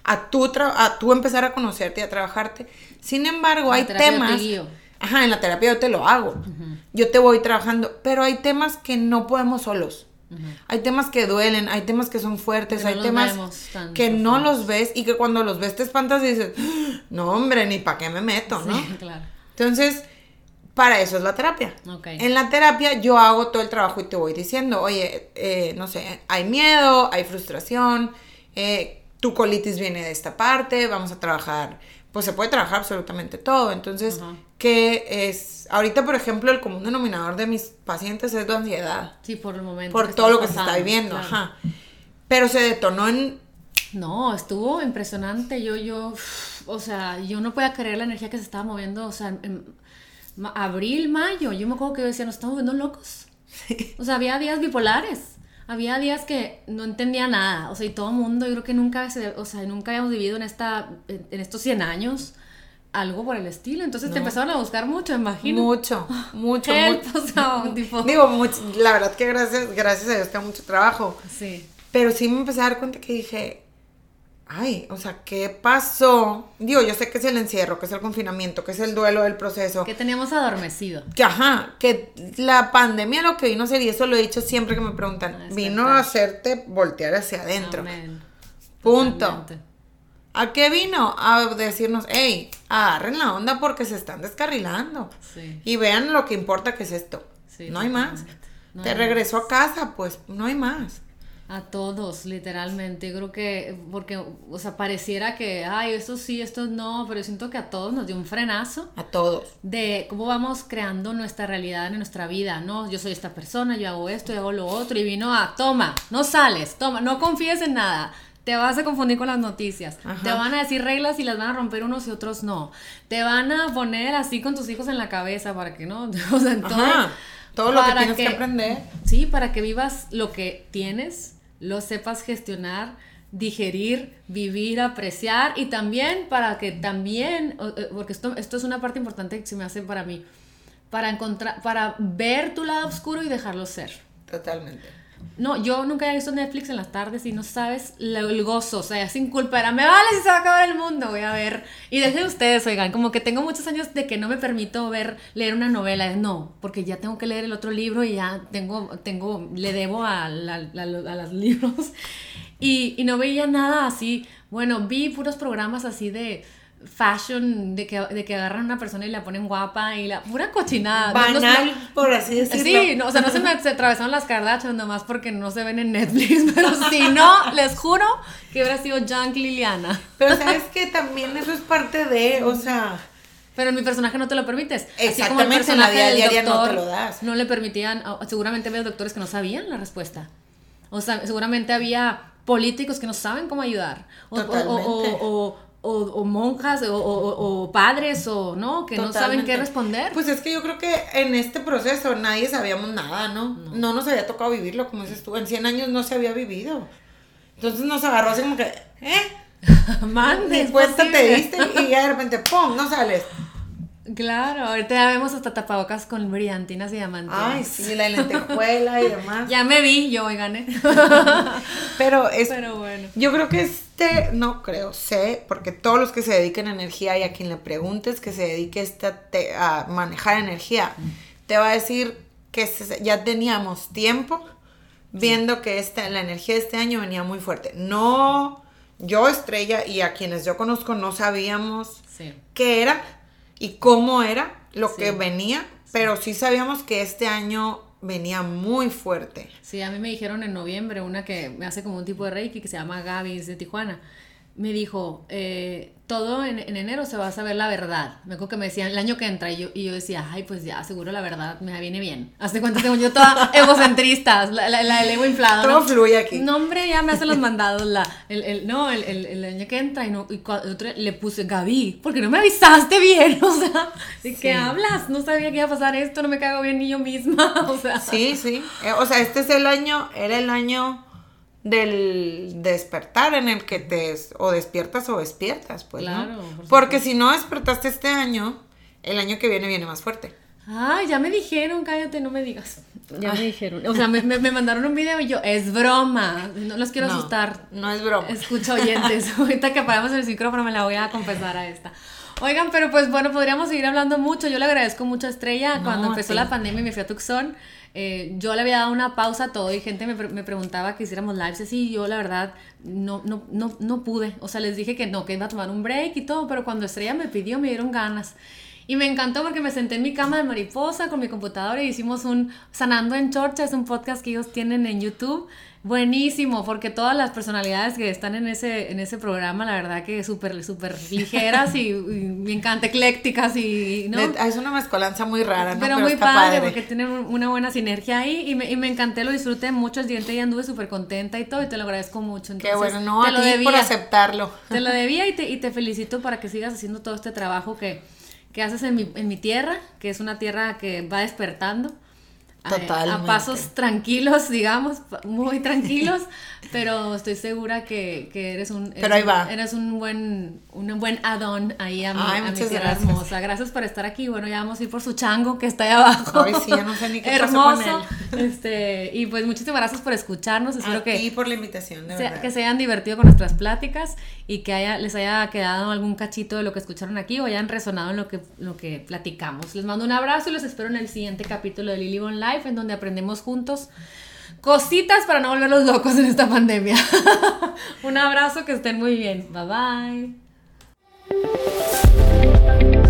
a tú, tra- a tú empezar a conocerte y a trabajarte. Sin embargo, hay temas... Ajá, en la terapia yo te lo hago. Yo te voy trabajando, pero hay temas que no podemos solos. Hay temas que duelen, hay temas que son fuertes, Que hay temas que no los ves y que cuando los ves te espantas y dices, no hombre, ni para qué me meto, ¿no? Sí, [LAUGHS] claro. Entonces, para eso es la terapia. En la terapia yo hago todo el trabajo y te voy diciendo, oye, eh, no sé, hay miedo, hay frustración, eh, tu colitis viene de esta parte, vamos a trabajar, pues se puede trabajar absolutamente todo. Entonces. ¿qué es? Ahorita, por ejemplo, el común denominador de mis pacientes es la ansiedad, Sí, por el momento. por todo lo que se está viviendo, claro. ajá. Pero se detonó en No, estuvo impresionante. Yo, yo, o sea, yo no podía creer la energía que se estaba moviendo. O sea, en abril, mayo, yo me acuerdo que yo decía, nos estamos volviendo locos. O sea, había días bipolares. Había días que no entendía nada. O sea, y todo el mundo, yo creo que nunca, se, o sea, nunca habíamos vivido en, esta, en, estos 100 años algo por el estilo. Entonces te empezaron a buscar mucho, imagino. mucho, [LAUGHS] mucho, Help, mucho. o sea, un [LAUGHS] tipo- Digo, mucho- la verdad que gracias, gracias a Dios tengo mucho trabajo. Sí. Pero sí me empecé a dar cuenta que dije, ay, o sea, ¿qué pasó? Digo, yo sé que es el encierro, que es el confinamiento, que es el duelo del proceso. Que teníamos adormecido. Que ajá, que la pandemia lo que vino a hacer, y eso lo he dicho siempre que me preguntan, vino a hacerte voltear hacia adentro. Amén. Punto. Totalmente. ¿A qué vino? A decirnos, hey, agarren la onda porque se están descarrilando. Sí. Y vean lo que importa que es esto. Sí, no hay más. No Te hay regresó a casa, pues no hay más. A todos, literalmente. Yo creo que, porque, o sea, pareciera que, ay, esto sí, esto no, pero yo siento que a todos nos dio un frenazo A todos. de cómo vamos creando nuestra realidad en nuestra vida, ¿no? Yo soy esta persona, yo hago esto, yo hago lo otro, y vino a, toma, no sales, toma, no confíes en nada. Te vas a confundir con las noticias. Ajá. Te van a decir reglas y las van a romper unos y otros no. Te van a poner así con tus hijos en la cabeza para que no. [LAUGHS] O sea, en todo- Ajá. Todo lo que tienes que aprender. Sí, para que vivas lo que tienes, lo sepas gestionar, digerir, vivir, apreciar y también para que también, eh, porque esto, esto es una parte importante que se me hace para mí, para encontrar, para ver tu lado oscuro y dejarlo ser. Totalmente. No, yo nunca había visto Netflix en las tardes y no sabes lo- el gozo, o sea, sin culpa, era, me vale si se va a acabar el mundo, voy a ver. Y dejen ustedes, oigan, como que tengo muchos años de que no me permito ver, leer una novela, no, porque ya tengo que leer el otro libro y ya tengo, tengo, le debo a, la- la- a los [LAUGHS] libros. Y, y no veía nada así, bueno, vi puros programas así de fashion, de que, de que agarran a una persona y la ponen guapa y la pura cochinada. No- Banal, no- por así decirlo. Sí, no, o sea, no se me se atravesaron las Kardashian nomás porque no se ven en Netflix, [LAUGHS] pero si no, les juro que hubiera sido Junk Liliana. Pero sabes que también eso es parte de, o sea, Pero en mi personaje no te lo permites. Así como el Exactamente, en la personaje vida del diaria no doctor te lo das. no le permitían, seguramente había doctores que no sabían la respuesta. O sea, seguramente había políticos que no saben cómo ayudar. O, o- o- Totalmente. O- o- monjas o, o- o padres o no, que no saben qué responder. Pues es que yo creo que en este proceso nadie sabíamos nada, ¿no? No, nos había tocado vivirlo, como dices tú. En 100 años no se había vivido. Entonces nos agarró así como que, ¿eh? [LAUGHS] Mande, Ni es cuenta te diste y ya de repente, ¡pum! No sales. Claro, ahorita ya vemos hasta tapabocas con brillantinas y diamantes. Ay, sí, la lentejuela y demás. [LAUGHS] Ya me vi, yo hoy gané. [LAUGHS] Pero es Pero bueno. Yo creo que este, no creo, sé, porque todos los que se dediquen a energía y a quien le preguntes que se dedique este a, te- a manejar energía, te va a decir que se- ya teníamos tiempo viendo que esta, la energía de este año venía muy fuerte. No, yo estrella y a quienes yo conozco no sabíamos Sí. qué era y cómo era lo Sí. que venía, pero sí sabíamos que este año venía muy fuerte. Sí, a mí me dijeron en noviembre, una que me hace como un tipo de Reiki que se llama Gaby, es de Tijuana. Me dijo, eh, todo en, en enero se va a saber la verdad. Me acuerdo que me decían el año que entra y yo, y yo decía, ay, pues ya, seguro la verdad me viene bien. Hace cuenta tengo yo toda [LAUGHS] egocentrista, la, la, la del ego inflado. Todo ¿no? fluye aquí. No, hombre, ya me hacen los mandados. La, el, el- no, el, el, el año que entra y, no, y otro le puse Gaby, porque no me avisaste bien. [LAUGHS] O sea, ¿de qué hablas? No sabía que iba a pasar esto, no me cago bien ni yo misma. [LAUGHS] O sea, Sí, sí. Eh, o sea, este es el año, era el año del despertar en el que te o despiertas o despiertas, pues, ¿no? Claro, por Porque si no despertaste este año, el año que viene viene más fuerte. Ay, ya me dijeron, cállate, no me digas. Ya me dijeron. O sea, me, me- me mandaron un video y yo, es broma. No los quiero No, asustar. No es broma. Escucha oyentes. [LAUGHS] Ahorita que apagamos el micrófono me la voy a confesar a esta. Oigan, pero pues bueno, podríamos seguir hablando mucho. Yo le agradezco mucho a Estrella. No, Cuando empezó la pandemia y me fui a Tucson, eh, yo le había dado una pausa a todo y gente me, me preguntaba que hiciéramos lives así. y Yo, la verdad, no, no, no, no pude. O sea, les dije que no, que iba a tomar un break y todo, pero cuando Estrella me pidió, me dieron ganas. Y me encantó porque me senté en mi cama de mariposa con mi computadora y hicimos un Sanando en Chorcha, es un podcast que ellos tienen en YouTube. Buenísimo, porque todas las personalidades que están en ese, en ese programa, la verdad que súper, súper ligeras y, me encanta, eclécticas y, ¿no? Es una mezcolanza muy rara, ¿no? Pero, muy padre, porque tienen una buena sinergia ahí y me, y me encanté, lo disfruté mucho el siguiente día anduve súper contenta y todo y te lo agradezco mucho. Qué bueno, no, te a lo ti por aceptarlo. Te lo [LAUGHS] debía y te, y te felicito para que sigas haciendo todo este trabajo que, que haces en mi, en mi tierra, que es una tierra que va despertando a pasos tranquilos, digamos, muy tranquilos, [LAUGHS] pero estoy segura que, que eres un pero ahí va. eres un buen un buen add-on ahí a mi, a tierra hermosa. Gracias por estar aquí. Bueno, ya vamos a ir por su chango que está ahí abajo. Ay, sí, ya no sé ni qué Hermoso. Pasó con él. Este, y pues muchísimas gracias por escucharnos. Espero que y por la invitación, de verdad. que se hayan divertido con nuestras pláticas y que haya, les haya quedado algún cachito de lo que escucharon aquí o hayan resonado en lo que lo que platicamos. Les mando un abrazo y los espero en el siguiente capítulo de Lily Bon En donde aprendemos juntos cositas para no volverlos locos en esta pandemia. [LAUGHS] Un abrazo, que estén muy bien. Bye bye.